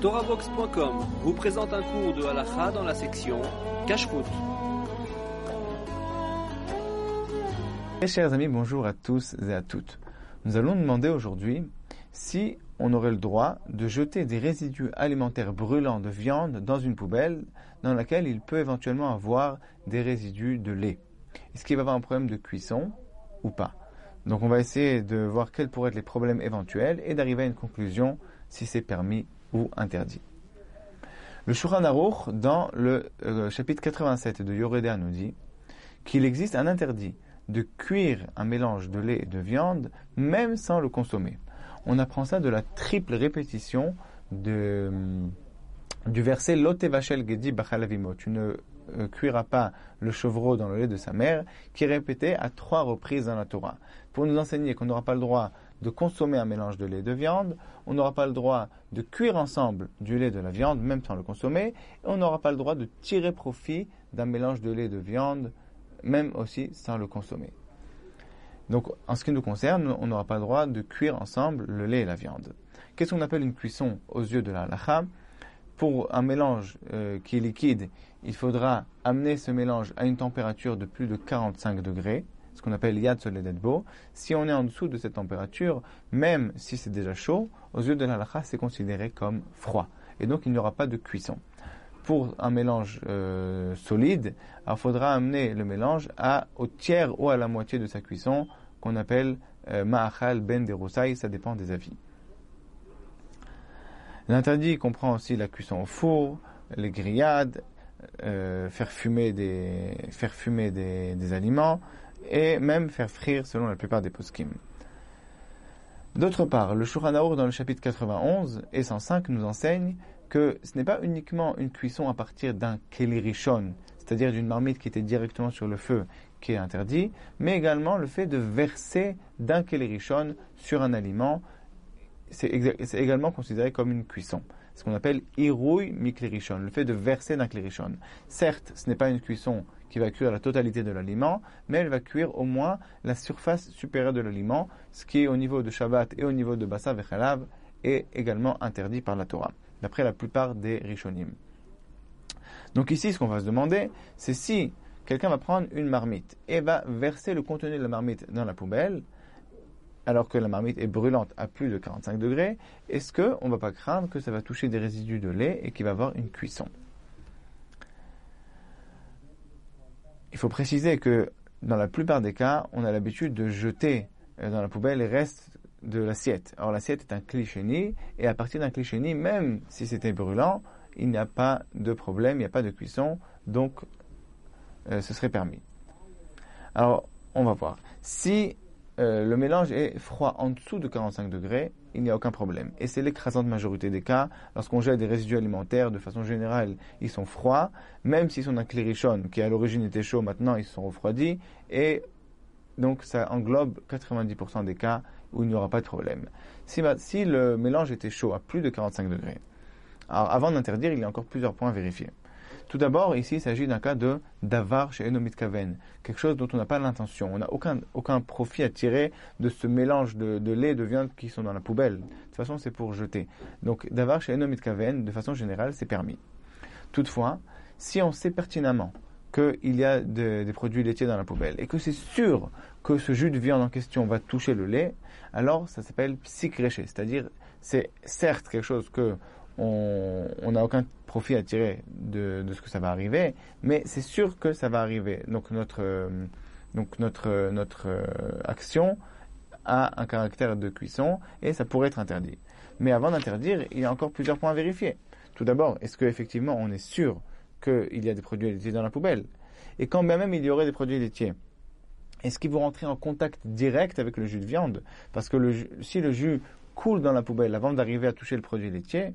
TorahBox.com vous présente un cours de halakha dans la section Cache-route. chers amis, bonjour à tous et à toutes. Nous allons demander aujourd'hui si on aurait le droit de jeter des résidus alimentaires brûlants de viande dans une poubelle dans laquelle il peut éventuellement avoir des résidus de lait. Est-ce qu'il va avoir un problème de cuisson ou pas? Donc on va essayer de voir quels pourraient être les problèmes éventuels et d'arriver à une conclusion si c'est permis ou interdit. Le Shulchan Aruch, dans le euh, chapitre 87 de Yoredea, nous dit qu'il existe un interdit de cuire un mélange de lait et de viande, même sans le consommer. On apprend ça de la triple répétition de, hum, du verset Lotevachel Gedi Bachalavimo. Tu ne euh, cuira pas le chevreau dans le lait de sa mère, qui est répété à trois reprises dans la Torah. Pour nous enseigner qu'on n'aura pas le droit de consommer un mélange de lait et de viande, on n'aura pas le droit de cuire ensemble du lait de la viande, même sans le consommer, et on n'aura pas le droit de tirer profit d'un mélange de lait et de viande, même aussi sans le consommer. Donc, en ce qui nous concerne, on n'aura pas le droit de cuire ensemble le lait et la viande. Qu'est-ce qu'on appelle une cuisson aux yeux de la halakha Pour un mélange euh, qui est liquide, il faudra amener ce mélange à une température de plus de 45 degrés, ce qu'on appelle yad soledetbo. Si on est en dessous de cette température, même si c'est déjà chaud, aux yeux de la halakha, c'est considéré comme froid. Et donc, il n'y aura pas de cuisson pour un mélange euh, solide, il faudra amener le mélange à, au tiers ou à la moitié de sa cuisson, qu'on appelle euh, ma'achal ben derosai, ça dépend des avis. L'interdit comprend aussi la cuisson au four, les grillades, euh, faire fumer, des, faire fumer des, aliments et même faire frire selon la plupart des poskim. D'autre part, le Shuranaur dans le chapitre 91 et 105 nous enseigne que ce n'est pas uniquement une cuisson à partir d'un kelirishon, c'est-à-dire d'une marmite qui était directement sur le feu, qui est interdit, mais également le fait de verser d'un kelirishon sur un aliment, c'est également considéré comme une cuisson. Ce qu'on appelle irouille miklirishon, le fait de verser d'un klirishon. Certes, ce n'est pas une cuisson qui va cuire la totalité de l'aliment, mais elle va cuire au moins la surface supérieure de l'aliment, ce qui au niveau de Shabbat et au niveau de Bassa Vechalav est également interdit par la Torah d'après la plupart des Rishonim. Donc ici, ce qu'on va se demander, c'est si quelqu'un va prendre une marmite et va verser le contenu de la marmite dans la poubelle, alors que la marmite est brûlante à plus de 45 degrés, est-ce qu'on ne va pas craindre que ça va toucher des résidus de lait et qu'il va avoir une cuisson? Il faut préciser que dans la plupart des cas, on a l'habitude de jeter euh, dans la poubelle les restes de l'assiette. Alors l'assiette est un cliché et à partir d'un cliché même si c'était brûlant, il n'y a pas de problème, il n'y a pas de cuisson, donc euh, ce serait permis. Alors, on va voir. Si euh, le mélange est froid en dessous de 45 degrés, il n'y a aucun problème. Et c'est l'écrasante majorité des cas. Lorsqu'on jette des résidus alimentaires, de façon générale, ils sont froids. Même s'ils sont d'un qui à l'origine était chaud, maintenant ils sont refroidis. Et donc ça englobe 90% des cas où il n'y aura pas de problème. Si, si, le mélange était chaud à plus de 45 degrés, alors avant d'interdire, il y a encore plusieurs points à vérifier. Tout d'abord, ici, il s'agit d'un cas de davar chez Kaven, quelque chose dont on n'a pas l'intention. On n'a aucun, aucun profit à tirer de ce mélange de, de, lait et de viande qui sont dans la poubelle. De toute façon, c'est pour jeter. Donc, davar chez Kaven, de façon générale, c'est permis. Toutefois, si on sait pertinemment qu'il y a des produits laitiers dans la poubelle et que c'est sûr que ce jus de viande en question va toucher le lait, alors ça s'appelle psychréché. C'est-à-dire, c'est certes quelque chose que on n'a aucun profit à tirer de, ce que ça va arriver, mais c'est sûr que ça va arriver. Donc notre, euh, donc notre, notre euh, action a un caractère de cuisson et ça pourrait être interdit. Mais avant d'interdire, il y a encore plusieurs points à vérifier. Tout d'abord, est-ce qu'effectivement on est sûr qu'il y a des produits laitiers dans la poubelle? Et quand même il y aurait des produits laitiers, est-ce qu'ils vont rentrer en contact direct avec le jus de viande? Parce que si le jus coule dans la poubelle avant d'arriver à toucher le produit laitier, euh,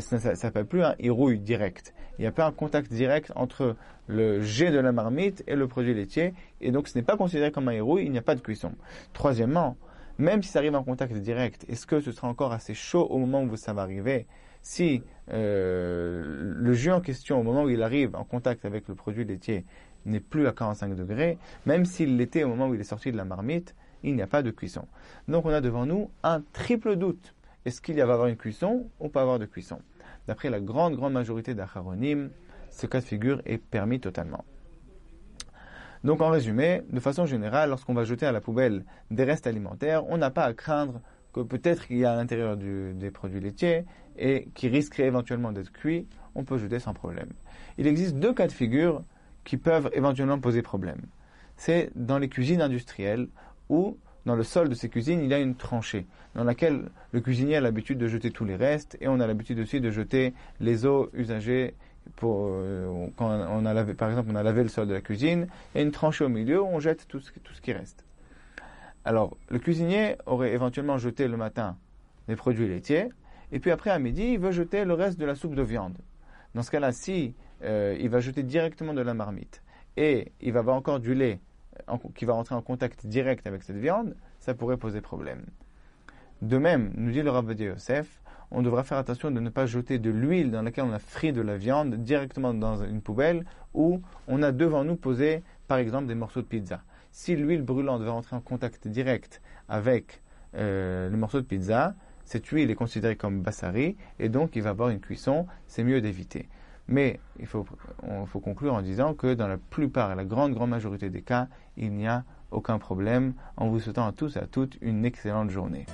ça ne s'appelle plus un irouille direct. Il n'y a pas un contact direct entre le jet de la marmite et le produit laitier, et donc ce n'est pas considéré comme un irouille, il n'y a pas de cuisson. Troisièmement, même si ça arrive en contact direct, est-ce que ce sera encore assez chaud au moment où ça va arriver? Si euh, le jus en question, au moment où il arrive en contact avec le produit laitier, n'est plus à 45 degrés, même s'il l'était au moment où il est sorti de la marmite, il n'y a pas de cuisson. Donc on a devant nous un triple doute. Est-ce qu'il y va avoir une cuisson ou pas avoir de cuisson? D'après la grande, grande majorité d'Acharonim, ce cas de figure est permis totalement. Donc en résumé, de façon générale, lorsqu'on va jeter à la poubelle des restes alimentaires, on n'a pas à craindre que peut-être qu'il y a à l'intérieur des produits laitiers et qui risqueraient éventuellement d'être cuits, on peut jeter sans problème. Il existe deux cas de figure qui peuvent éventuellement poser problème. C'est dans les cuisines industrielles où dans le sol de ces cuisines, il y a une tranchée dans laquelle le cuisinier a l'habitude de jeter tous les restes et on a l'habitude aussi de jeter les eaux usagées pour, euh, quand on a lavé, par exemple, on a lavé le sol de la cuisine, a une tranchée au milieu où on jette tout ce, qui reste. Alors, le cuisinier aurait éventuellement jeté le matin les produits laitiers, et puis après à midi, il veut jeter le reste de la soupe de viande. Dans ce cas-là, si euh, il va jeter directement de la marmite et il va avoir encore du lait qui va rentrer en contact direct avec cette viande, ça pourrait poser problème. De même, nous dit le Rav Yosef, on devra faire attention de ne pas jeter de l'huile dans laquelle on a frit de la viande directement dans une poubelle où on a devant nous posé, par exemple, des morceaux de pizza. Si l'huile brûlante va rentrer en contact direct avec euh, le morceau de pizza, cette huile est considérée comme bassari et donc il va avoir une cuisson, c'est mieux d'éviter. Mais il faut, conclure en disant que dans la plupart, la grande, grande majorité des cas, il n'y a aucun problème en vous souhaitant à tous et à toutes une excellente journée.